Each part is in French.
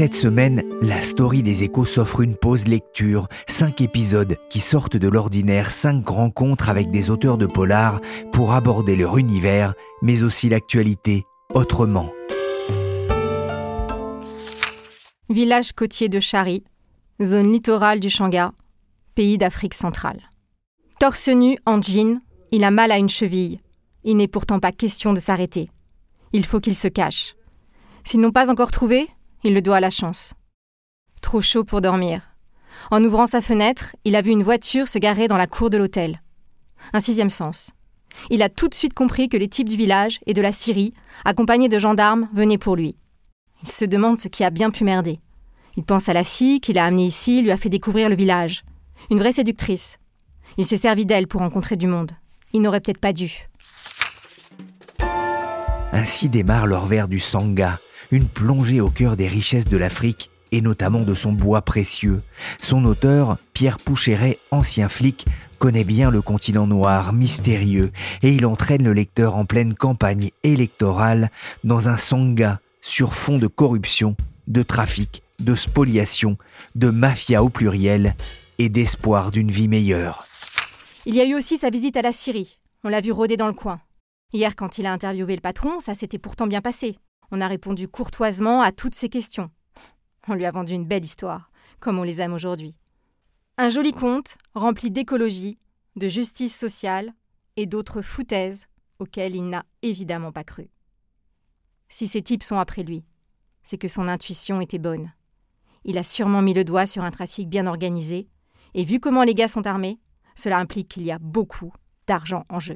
Cette semaine, la story des échos s'offre une pause lecture, cinq épisodes qui sortent de l'ordinaire, cinq rencontres avec des auteurs de polar pour aborder leur univers, mais aussi l'actualité autrement. Village côtier de Chari, zone littorale du Shanga, pays d'Afrique centrale. Torse nu en jean, il a mal à une cheville. Il n'est pourtant pas question de s'arrêter. Il faut qu'il se cache. S'ils n'ont pas encore trouvé, il le doit à la chance. Trop chaud pour dormir. En ouvrant sa fenêtre, il a vu une voiture se garer dans la cour de l'hôtel. Un sixième sens. Il a tout de suite compris que les types du village et de la Syrie, accompagnés de gendarmes, venaient pour lui. Il se demande ce qui a bien pu merder. Il pense à la fille qu'il a amenée ici, lui a fait découvrir le village. Une vraie séductrice. Il s'est servi d'elle pour rencontrer du monde. Il n'aurait peut-être pas dû. Ainsi démarre l'Orvers du Sangha, une plongée au cœur des richesses de l'Afrique et notamment de son bois précieux. Son auteur, Pierre Poucheret, ancien flic, connaît bien le continent noir, mystérieux, et il entraîne le lecteur en pleine campagne électorale dans un Sangha sur fond de corruption, de trafic, de spoliation, de mafia au pluriel et d'espoir d'une vie meilleure. Il y a eu aussi sa visite à la Syrie. On l'a vu rôder dans le coin. Hier, quand il a interviewé le patron, ça s'était pourtant bien passé. On a répondu courtoisement à toutes ses questions. On lui a vendu une belle histoire, comme on les aime aujourd'hui. Un joli conte rempli d'écologie, de justice sociale et d'autres foutaises auxquelles il n'a évidemment pas cru. Si ces types sont après lui, c'est que son intuition était bonne. Il a sûrement mis le doigt sur un trafic bien organisé, et vu comment les gars sont armés, cela implique qu'il y a beaucoup d'argent en jeu.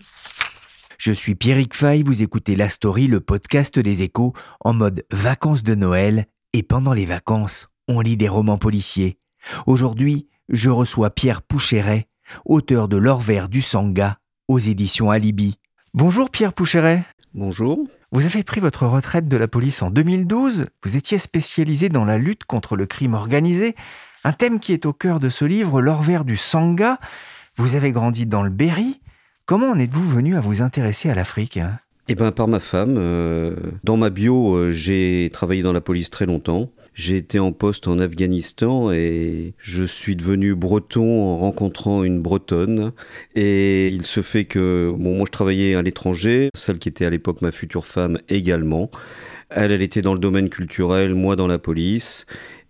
Je suis Pierrick Fay, vous écoutez La Story, le podcast des échos, en mode vacances de Noël, et pendant les vacances, on lit des romans policiers. Aujourd'hui, je reçois Pierre Poucheret, auteur de L'Orvers du Sangha, aux éditions Alibi. Bonjour Pierre Poucheret. Bonjour. Vous avez pris votre retraite de la police en 2012, vous étiez spécialisé dans la lutte contre le crime organisé, un thème qui est au cœur de ce livre, L'Orvers du Sangha. Vous avez grandi dans le Berry. Comment en êtes-vous venu à vous intéresser à l'Afrique? Eh ben par ma femme. euh, dans ma bio, euh, j'ai travaillé dans la police très longtemps. J'ai été en poste en Afghanistan et je suis devenu breton en rencontrant une bretonne. Et il se fait que, bon, moi je travaillais à l'étranger, celle qui était à l'époque ma future femme également. Elle, elle était dans le domaine culturel, moi dans la police.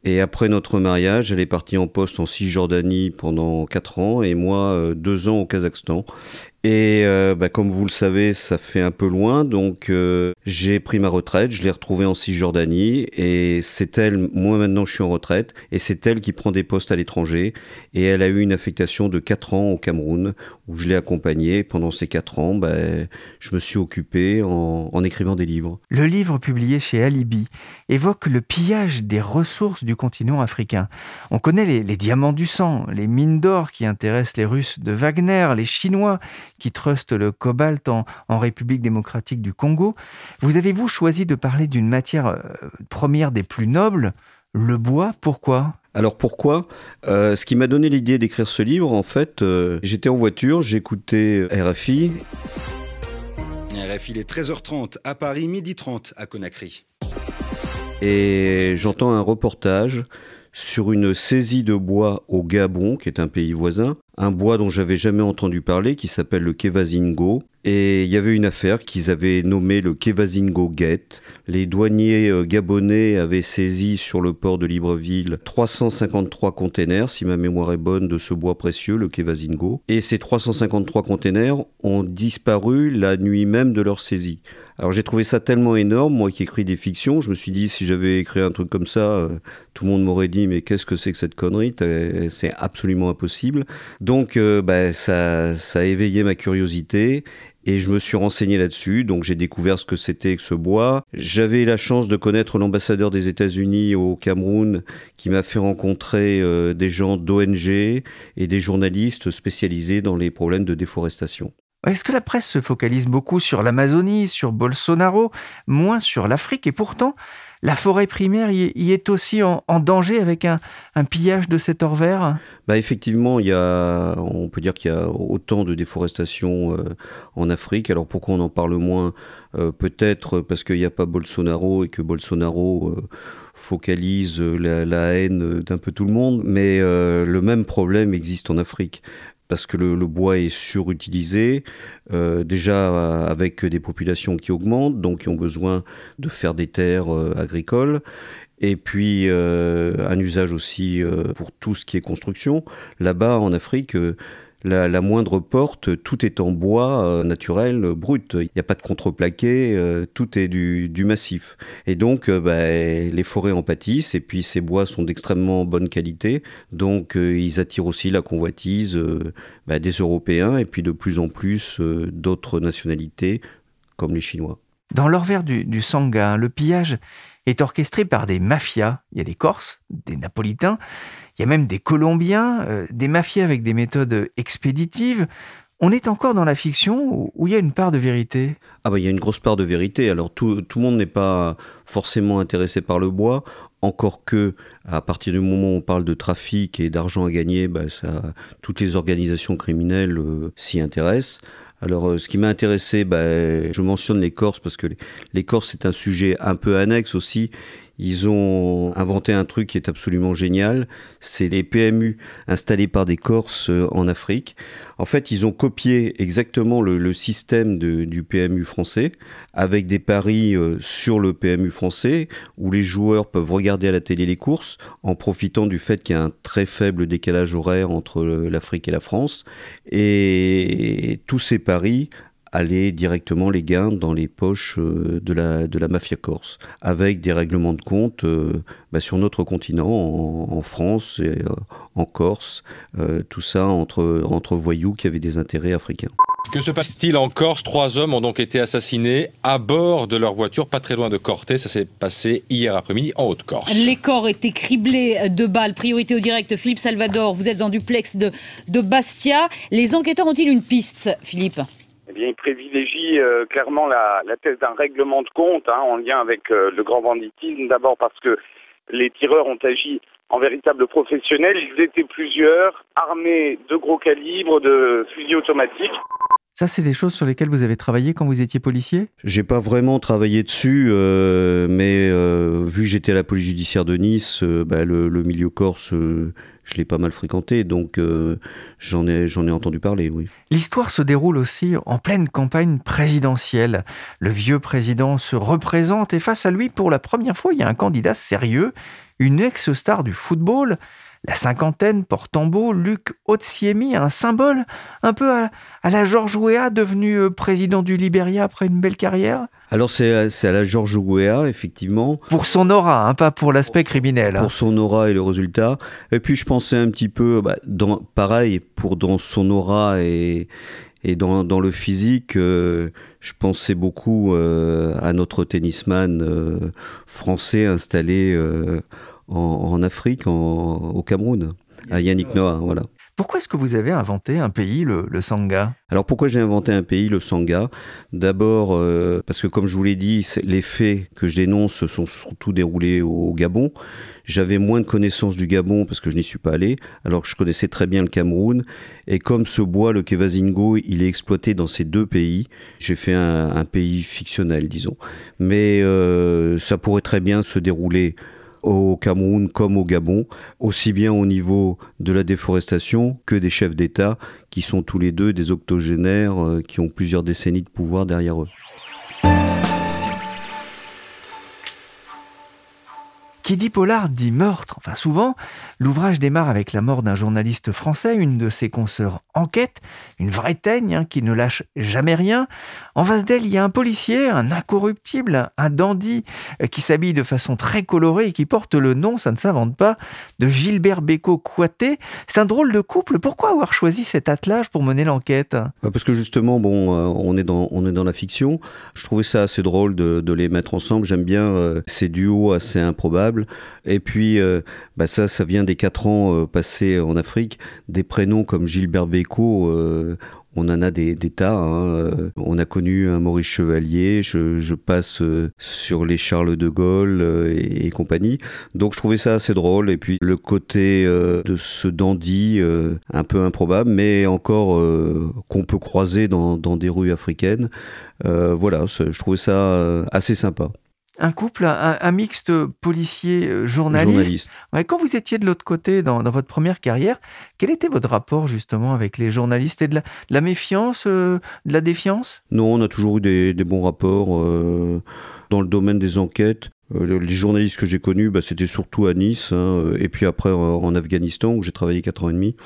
Et après notre mariage, elle est partie en poste en Cisjordanie pendant 4 ans et moi euh, deux ans au Kazakhstan. Et euh, bah, comme vous le savez, ça fait un peu loin, donc euh, j'ai pris ma retraite, je l'ai retrouvée en Cisjordanie, et c'est elle, moi maintenant je suis en retraite, et c'est elle qui prend des postes à l'étranger, et elle a eu une affectation de 4 ans au Cameroun, où je l'ai accompagnée. Pendant ces 4 ans, bah, je me suis occupé en, écrivant des livres. Le livre publié chez Alibi évoque le pillage des ressources du continent africain. On connaît les diamants du sang, les mines d'or qui intéressent les Russes de Wagner, les Chinois qui trustent le cobalt en, en République démocratique du Congo. Vous avez-vous choisi de parler d'une matière euh, première des plus nobles, le bois? Pourquoi? Alors pourquoi? Euh, Ce qui m'a donné l'idée d'écrire ce livre, en fait, euh, j'étais en voiture, j'écoutais RFI, RFI, il est 13h30 à Paris, midi 30 à Conakry. et j'entends un reportage sur une saisie de bois au Gabon, qui est un pays voisin, un bois dont j'avais jamais entendu parler, qui s'appelle le Kevazingo. Et il y avait une affaire qu'ils avaient nommée le Kevazingo Gate. Les douaniers euh, gabonais avaient saisi sur le port de Libreville 353 containers, si ma mémoire est bonne, de ce bois précieux, le Kevazingo. Et ces 353 containers ont disparu la nuit même de leur saisie. Alors j'ai trouvé ça tellement énorme, moi qui écris des fictions, je me suis dit si j'avais écrit un truc comme ça, euh, tout le monde m'aurait dit mais qu'est-ce que c'est que cette connerie? C'est absolument impossible. Donc euh, bah, ça, a éveillé ma curiosité Et je me suis renseigné là-dessus, donc j'ai découvert ce que c'était que ce bois. J'avais la chance de connaître l'ambassadeur des États-Unis au Cameroun qui m'a fait rencontrer euh, des gens d'ONG et des journalistes spécialisés dans les problèmes de déforestation. Est-ce que la presse se focalise beaucoup sur l'Amazonie, sur Bolsonaro, moins sur l'Afrique Et pourtant, la forêt primaire y, est aussi en, danger avec un, pillage de cet or vert? Bah Effectivement, on peut dire qu'il y a autant de déforestation euh, en Afrique. Alors pourquoi on en parle moins? Euh, Peut-être parce qu'il n'y a pas Bolsonaro et que Bolsonaro... Euh, focalise la haine d'un peu tout le monde, mais le même problème existe en Afrique parce que le, bois est surutilisé, euh, déjà avec des populations qui augmentent, donc qui ont besoin de faire des terres euh, agricoles, et puis euh, un usage aussi pour tout ce qui est construction. Là-bas, en Afrique, la, moindre porte, tout est en bois euh, naturel, euh, brut. Il n'y a pas de contreplaqué, euh, tout est du, massif. Et donc, bah, les forêts en pâtissent, et puis ces bois sont d'extrêmement bonne qualité, donc ils attirent aussi la convoitise bah, des Européens, et puis de plus en plus d'autres nationalités, comme les Chinois. Dans l'orvers du, du Sangha, le pillage est orchestré par des mafias. Il y a des Corses, des Napolitains, il y a même des Colombiens, euh, des mafias avec des méthodes expéditives. On est encore dans la fiction où il y a une part de vérité? Ah bah il y a une grosse part de vérité. Alors tout, tout le monde n'est pas forcément intéressé par le bois, encore que à partir du moment où on parle de trafic et d'argent à gagner, bah ça, toutes les organisations criminelles euh, s'y intéressent. Alors, euh, ce qui m'a intéressé, bah, je mentionne les Corses parce que les, Corses, c'est un sujet un peu annexe aussi. Ils ont inventé un truc qui est absolument génial, c'est les PMU installés par des Corses euh, en Afrique. En fait, ils ont copié exactement le, système du PMU français, avec des paris euh, sur le PMU français, où les joueurs peuvent regarder à la télé les courses, en profitant du fait qu'il y a un très faible décalage horaire entre l'Afrique et la France. Et tous ces paris aller directement les gains dans les poches euh, de la, mafia corse, avec des règlements de compte euh, bah, sur notre continent, en, France et euh, en Corse, tout ça entre voyous qui avaient des intérêts africains. Que se passe-t-il en Corse? Trois hommes ont donc été assassinés à bord de leur voiture, pas très loin de Corté. Ça s'est passé hier après-midi en Haute-Corse. Les corps étaient criblés de balles. Priorité au direct. Philippe Salvador, vous êtes en duplex de, de Bastia. Les enquêteurs ont-ils une piste, Philippe? Eh bien, il privilégie euh, clairement la, thèse d'un règlement de compte hein, en lien avec euh, le grand banditisme. D'abord parce que les tireurs ont agi en véritable professionnels. Ils étaient plusieurs, armés de gros calibres, de fusils automatiques. Ça, c'est des choses sur lesquelles vous avez travaillé quand vous étiez policier? J'ai pas vraiment travaillé dessus, euh, mais vu que j'étais à la police judiciaire de Nice, bah, le, milieu corse, je l'ai pas mal fréquenté, donc euh, j'en ai, j'en ai entendu parler, oui. L'histoire se déroule aussi en pleine campagne présidentielle. Le vieux président se représente et face à lui, pour la première fois, il y a un candidat sérieux, une ex-star du football, la cinquantaine porte en beau Luc Otsiemi, un symbole un peu à, la George Weah, devenu euh, président du Libéria après une belle carrière alors c'est à la George Weah, effectivement. Pour son aura, hein, pas pour l'aspect criminel. Pour son aura et le résultat. Et puis je pensais un petit peu, bah, dans, pareil, pour dans son aura et, et dans, dans le physique, euh, je pensais beaucoup euh, à notre tennisman français installé en, Afrique, au Cameroun, à Yannick Noah. Voilà. Pourquoi est-ce que vous avez inventé un pays, le, Sangha Alors pourquoi j'ai inventé un pays, le Sangha D'abord euh, parce que comme je vous l'ai dit, les faits que je dénonce se sont surtout déroulés au, Gabon. J'avais moins de connaissances du Gabon parce que je n'y suis pas allé, alors que je connaissais très bien le Cameroun. Et comme ce bois, le Kevazingo, il est exploité dans ces deux pays, j'ai fait un, pays fictionnel, disons. Mais euh, ça pourrait très bien se dérouler au Cameroun comme au Gabon, aussi bien au niveau de la déforestation que des chefs d'État qui sont tous les deux des octogénaires euh, qui ont plusieurs décennies de pouvoir derrière eux. Qui dit polar dit meurtre. Enfin, souvent, l'ouvrage démarre avec la mort d'un journaliste français, une de ses consoeurs enquête, une vraie teigne hein, qui ne lâche jamais rien. En face d'elle, il y a un policier, un incorruptible, un dandy euh, qui s'habille de façon très colorée et qui porte le nom, ça ne s'invente pas, de Gilbert Bécaud Coité. C'est un drôle de couple. Pourquoi avoir choisi cet attelage pour mener l'enquête? Bah, Parce que justement, bon, euh, on est dans on est dans la fiction. Je trouvais ça assez drôle de, les mettre ensemble. J'aime bien euh, ces duos assez improbables et puis, euh, bah ça, ça vient des quatre ans euh, passés en Afrique. Des prénoms comme Gilbert Bécaud, euh, on en a des, tas. Hein. On a connu un Maurice Chevalier, je, passe sur les Charles de Gaulle et, compagnie. Donc je trouvais ça assez drôle. Et puis le côté de ce dandy, un peu improbable, mais encore qu'on peut croiser dans, des rues africaines. voilà, je trouvais ça assez sympa un couple, un, mixte policier-journaliste. Euh, quand vous étiez de l'autre côté dans, votre première carrière, quel était votre rapport justement avec les journalistes? Et de la, méfiance, euh, de la défiance? Non, on a toujours eu des, bons rapports euh, dans le domaine des enquêtes. les journalistes que j'ai connus, bah, c'était surtout à Nice, hein, et puis après en Afghanistan où j'ai travaillé 4 ans et demi.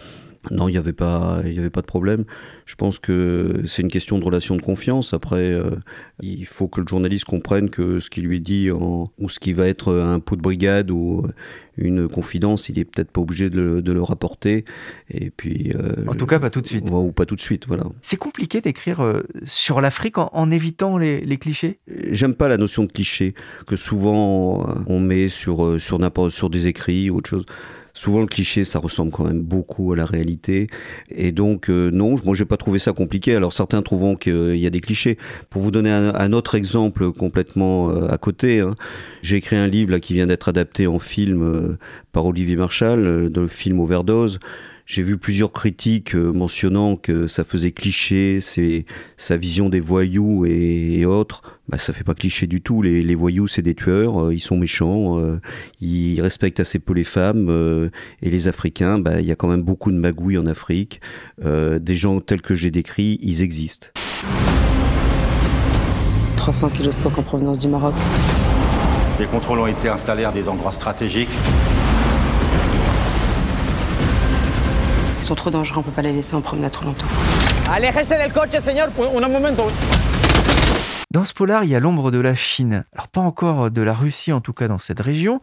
Non, il n'y avait pas, y avait pas de problème. Je pense que c'est une question de relation de confiance. Après, euh, il faut que le journaliste comprenne que ce qu'il lui dit ou ce qui va être un pot de brigade ou une confidence, il est peut-être pas obligé de, le rapporter. Et puis, euh, en tout cas, pas tout de suite. Ou pas tout de suite, voilà. C'est compliqué d'écrire euh, sur l'Afrique en, évitant les, les clichés? J'aime pas la notion de cliché que souvent on met sur sur sur des écrits ou autre chose souvent le cliché ça ressemble quand même beaucoup à la réalité. Et donc euh, non moi j'ai pas trouvé ça compliqué. Alors certains trouveront qu'il y a des clichés. Pour vous donner un, autre exemple complètement euh, à côté hein, j'ai écrit un livre qui vient d'être adapté en film euh, par Olivier Marchal le film Overdose j'ai vu plusieurs critiques euh, mentionnant que ça faisait cliché, c'est sa vision des voyous et, autres. Bah, ça fait pas cliché du tout. Les, voyous, c'est des tueurs, euh, ils sont méchants, euh, ils respectent assez peu les femmes. et les Africains, bah, il y a quand même beaucoup de magouilles en Afrique. des gens tels que j'ai décrits, ils existent. 300 kilos de coke en provenance du Maroc. Les contrôles ont été installés à des endroits stratégiques. Ils sont trop dangereux, on peut pas les laisser en promenade trop longtemps. Aléjese del coche, señor. Un momento. Dans ce polar, il y a l'ombre de la Chine. Alors pas encore de la Russie, en tout cas dans cette région.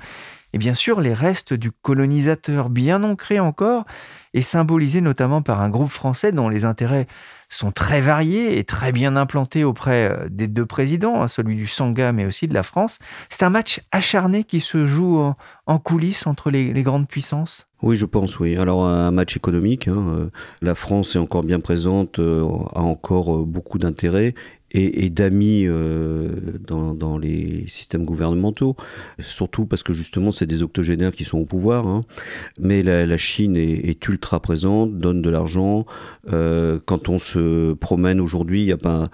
Et bien sûr, les restes du colonisateur bien ancrés encore, et symbolisés notamment par un groupe français dont les intérêts sont très variés et très bien implantés auprès euh, des deux présidents, hein, celui du Sangha mais aussi de la France. C'est un match acharné qui se joue en, coulisses entre les, grandes puissances? Oui, je pense, oui. Alors, un match économique, hein, euh, la France est encore bien présente, euh, a encore beaucoup d'intérêt et, d'amis dans, les systèmes gouvernementaux, surtout parce que justement c'est des octogénaires qui sont au pouvoir. Hein. Mais la, Chine est, ultra présente, donne de l'argent. quand on se promène aujourd'hui, il n'y a pas,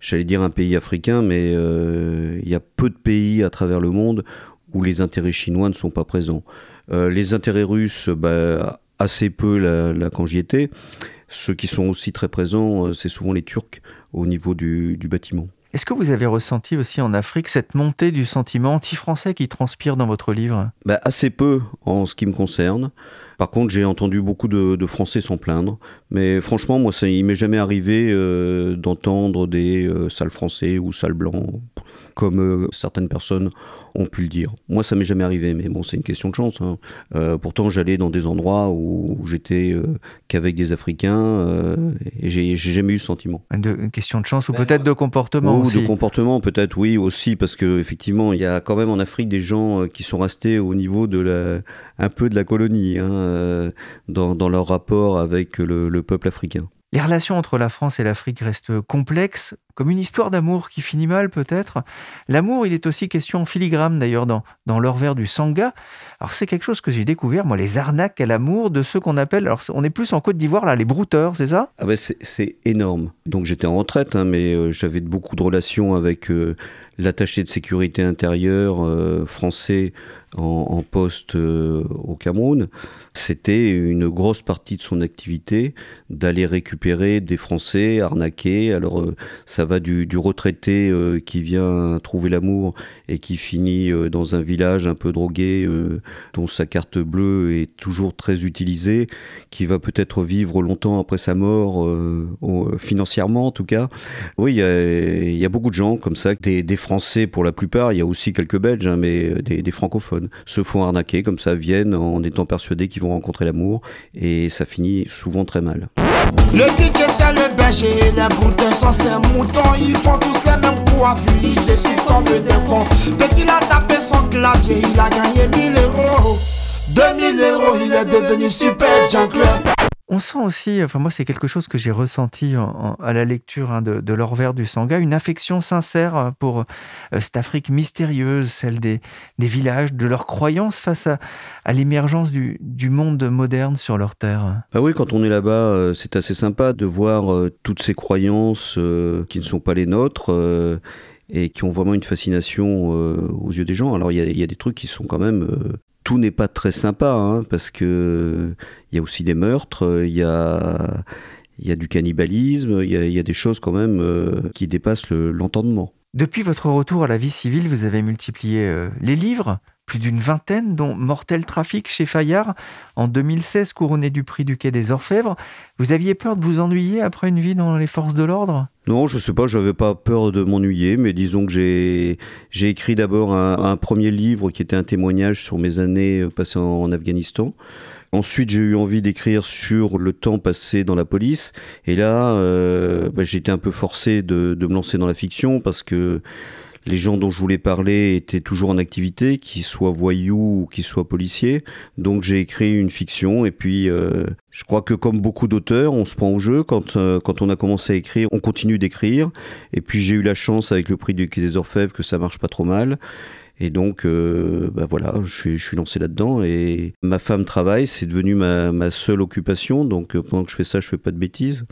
j'allais dire un pays africain, mais euh, il y a peu de pays à travers le monde où les intérêts chinois ne sont pas présents. Euh, les intérêts russes, bah, assez peu là, quand j'y étais. Ceux qui sont aussi très présents, euh, c'est souvent les Turcs au niveau du, bâtiment. Est-ce que vous avez ressenti aussi en Afrique cette montée du sentiment anti-français qui transpire dans votre livre? Bah, Assez peu en ce qui me concerne. Par contre, j'ai entendu beaucoup de, Français s'en plaindre. Mais franchement, moi, ça, il m'est jamais arrivé euh, d'entendre des euh, sales Français ou sales Blancs, comme euh, certaines personnes ont pu le dire. Moi, ça m'est jamais arrivé, mais bon, c'est une question de chance. Hein. pourtant, j'allais dans des endroits où, j'étais qu'avec des Africains et j'ai jamais eu ce sentiment. une question de chance ou peut-être de comportement Ou de comportement, peut-être, oui, aussi, parce qu'effectivement, il y a quand même en Afrique des gens qui sont restés au niveau de la, un peu de la colonie. Hein. Euh, dans, leur rapport avec le, peuple africain. Les relations entre la France et l'Afrique restent complexes, comme une histoire d'amour qui finit mal peut-être. L'amour, il est aussi question en filigrane d'ailleurs dans, dans vers du Sangha. Alors c'est quelque chose que j'ai découvert, moi, les arnaques à l'amour de ceux qu'on appelle, alors on est plus en Côte d'Ivoire là, les brouteurs, c'est ça? Ah ben c'est énorme. Donc j'étais en retraite, hein, mais euh, j'avais beaucoup de relations avec euh, l'attaché de sécurité intérieure euh, français en, poste euh, au Cameroun, c'était une grosse partie de son activité d'aller récupérer des Français arnaqués. Alors ça Ça va du, retraité qui vient trouver l'amour et qui finit dans un village un peu drogué, dont sa carte bleue est toujours très utilisée, qui va peut-être vivre longtemps après sa mort, financièrement en tout cas. Oui, il y a, beaucoup de gens comme ça, des, Français pour la plupart, il y a aussi quelques Belges, hein, mais des francophones, se font arnaquer comme ça, viennent en étant persuadés qu'ils vont rencontrer l'amour, et ça finit souvent très mal. Le DJ c'est le berger, les boutons sont ces moutons, ils font tous les mêmes coiffures, ils se suivent comme des cons. Petit a tapé son clavier, il a gagné 1000 euros. 2000 euros, il est devenu super jungle. On sent aussi, enfin moi c'est quelque chose que j'ai ressenti à la lecture hein, de, de l'Orvers du Sangha, une affection sincère pour euh, cette Afrique mystérieuse, celle des, villages, de leurs croyances face à, l'émergence du, monde moderne sur leur terre. Ah oui, quand on est là-bas, euh, c'est assez sympa de voir euh, toutes ces croyances qui ne sont pas les nôtres et qui ont vraiment une fascination aux yeux des gens. Alors il y, a des trucs qui sont quand même tout n'est pas très sympa, hein, parce que il y a aussi des meurtres, il y a, du cannibalisme, il y a, des choses quand même euh, qui dépassent l'entendement. Depuis votre retour à la vie civile, vous avez multiplié euh, les livres, plus d'une vingtaine, dont Mortel Trafic chez Fayard, en 2016 couronné du prix du Quai des Orfèvres. Vous aviez peur de vous ennuyer après une vie dans les forces de l'ordre? Non, je sais pas, j'avais pas peur de m'ennuyer, mais disons que j'ai, j'ai écrit d'abord un, premier livre qui était un témoignage sur mes années passées en, Afghanistan. Ensuite, j'ai eu envie d'écrire sur le temps passé dans la police. Et là, euh, bah, j'étais un peu forcé de, me lancer dans la fiction parce que les gens dont je voulais parler étaient toujours en activité, qu'ils soient voyous ou qu'ils soient policiers. Donc j'ai écrit une fiction et puis euh, je crois que comme beaucoup d'auteurs, on se prend au jeu. Quand, euh, quand on a commencé à écrire, on continue d'écrire. Et puis j'ai eu la chance avec le prix des Orfèvres que ça marche pas trop mal. Et donc, euh, bah voilà, je, je suis lancé là-dedans. Et ma femme travaille, c'est devenu ma, ma seule occupation. Donc, pendant que je fais ça, je fais pas de bêtises.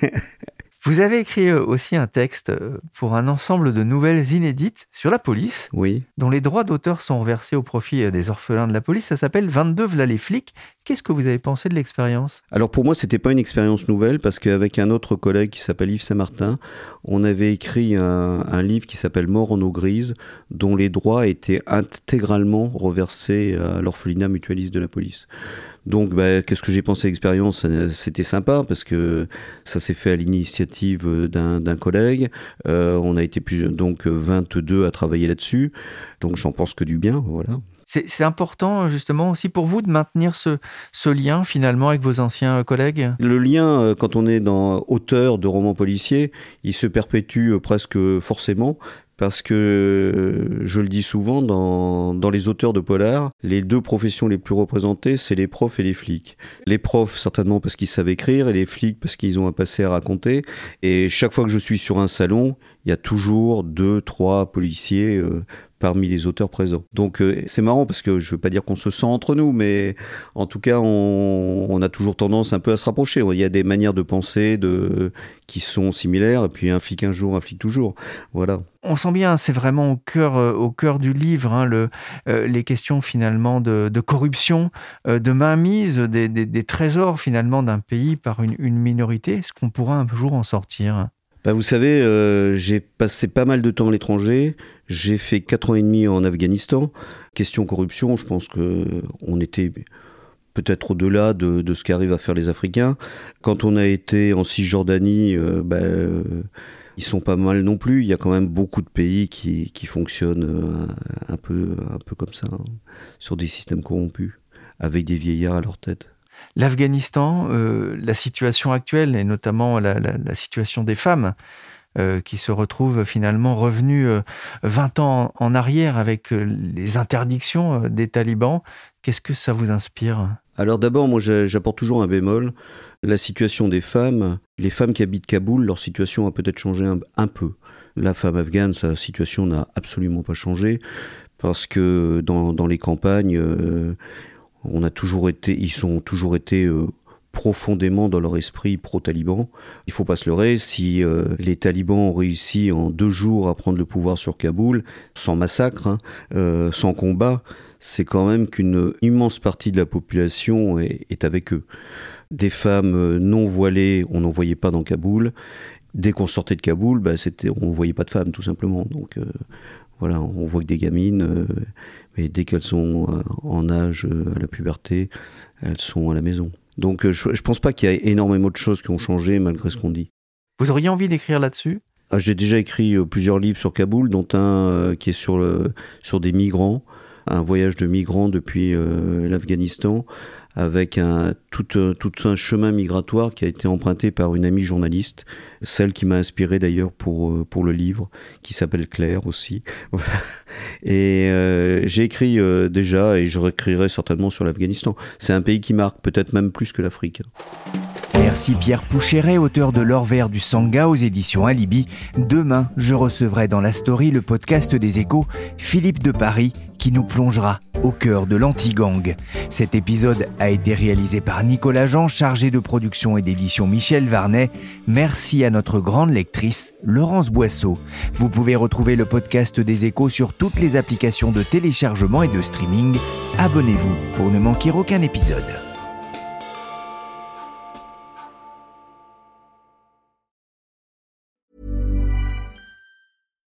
Vous avez écrit euh, aussi un texte euh, pour un ensemble de nouvelles inédites sur la police, oui. dont les droits d'auteur sont reversés au profit euh, des orphelins de la police. Ça s'appelle 22 V'là les flics. Qu'est-ce que vous avez pensé de l'expérience? Alors pour moi, c'était pas une expérience nouvelle parce qu'avec un autre collègue qui s'appelle Yves Saint-Martin, on avait écrit un, livre qui s'appelle Mort en eau grise, dont les droits étaient intégralement reversés à l'orphelinat mutualiste de la police. Donc, bah, qu'est-ce que j'ai pensé de l'expérience? C'était sympa parce que ça s'est fait à l'initiative d'un collègue. Euh, on a été donc 22 à travailler là-dessus. Donc, j'en pense que du bien, voilà. C'est important justement aussi pour vous de maintenir ce, lien finalement avec vos anciens collègues? Le lien, euh, quand on est dans auteur de romans policiers, il se perpétue euh, presque forcément parce que euh, je le dis souvent dans, les auteurs de polar, les deux professions les plus représentées, c'est les profs et les flics. Les profs certainement parce qu'ils savent écrire et les flics parce qu'ils ont un passé à raconter. Et chaque fois que je suis sur un salon, il y a toujours deux, trois policiers euh, parmi les auteurs présents. Donc euh, c'est marrant parce que je ne veux pas dire qu'on se sent entre nous, mais en tout cas on, on, a toujours tendance un peu à se rapprocher. Il y a des manières de penser de, qui sont similaires, et puis un flic un jour, un flic toujours. Voilà. On sent bien, c'est vraiment au cœur, euh, au cœur du livre, hein, le, les questions finalement de, de corruption, de mainmise des, des, des, trésors finalement d'un pays par une, une minorité. Est-ce qu'on pourra un jour en sortir? Bah, vous savez, euh, j'ai passé pas mal de temps à l'étranger. J'ai fait quatre ans et demi en Afghanistan. Question corruption, je pense que on était peut-être au-delà de, ce qu'arrivent à faire les Africains. Quand on a été en Cisjordanie, euh, bah, ils sont pas mal non plus. Il y a quand même beaucoup de pays qui, fonctionnent euh, un, peu, un peu comme ça, hein, sur des systèmes corrompus, avec des vieillards à leur tête l'Afghanistan, euh, la situation actuelle et notamment la, situation des femmes euh, qui se retrouvent finalement revenues 20 euh, ans en arrière avec les interdictions des talibans. Qu'est-ce que ça vous inspire? Alors d'abord, moi j'apporte toujours un bémol. La situation des femmes, les femmes qui habitent Kaboul, leur situation a peut-être changé un, peu. La femme afghane, sa situation n'a absolument pas changé parce que dans, les campagnes, on a toujours été, ils sont toujours été euh, profondément dans leur esprit pro-taliban. Il faut pas se leurrer, si euh, les talibans ont réussi en deux jours à prendre le pouvoir sur Kaboul, sans massacre, hein, euh, sans combat, c'est quand même qu'une immense partie de la population est, avec eux. Des femmes non voilées, on n'en voyait pas dans Kaboul. dès qu'on sortait de Kaboul, bah, c'était, on voyait pas de femmes tout simplement. Donc voilà, on voit que des gamines, mais dès qu'elles sont en âge à la puberté, elles sont à la maison. Donc je, je pense pas qu'il y ait énormément de choses qui ont changé malgré ce qu'on dit. Vous auriez envie d'écrire là-dessus? Ah, J'ai déjà écrit plusieurs livres sur Kaboul, dont un qui est sur, le, sur des migrants un voyage de migrants depuis euh, l'Afghanistan avec un, tout, euh, tout, un chemin migratoire qui a été emprunté par une amie journaliste, celle qui m'a inspiré d'ailleurs pour, euh, pour le livre, qui s'appelle Claire aussi. Et j'ai écrit déjà, et je réécrirai certainement sur l'Afghanistan. C'est un pays qui marque, peut-être même plus que l'Afrique. Merci Pierre Poucheret, auteur de L'or vert du Sangha aux éditions Alibi. Demain, je recevrai dans la story le podcast des échos Philippe de Paris qui nous plongera au cœur de l'anti-gang. Cet épisode a été réalisé par Nicolas Jean, chargé de production et d'édition Michel Varnet. Merci à notre grande lectrice, Laurence Boisseau. Vous pouvez retrouver le podcast des échos sur toutes les applications de téléchargement et de streaming. Abonnez-vous pour ne manquer aucun épisode.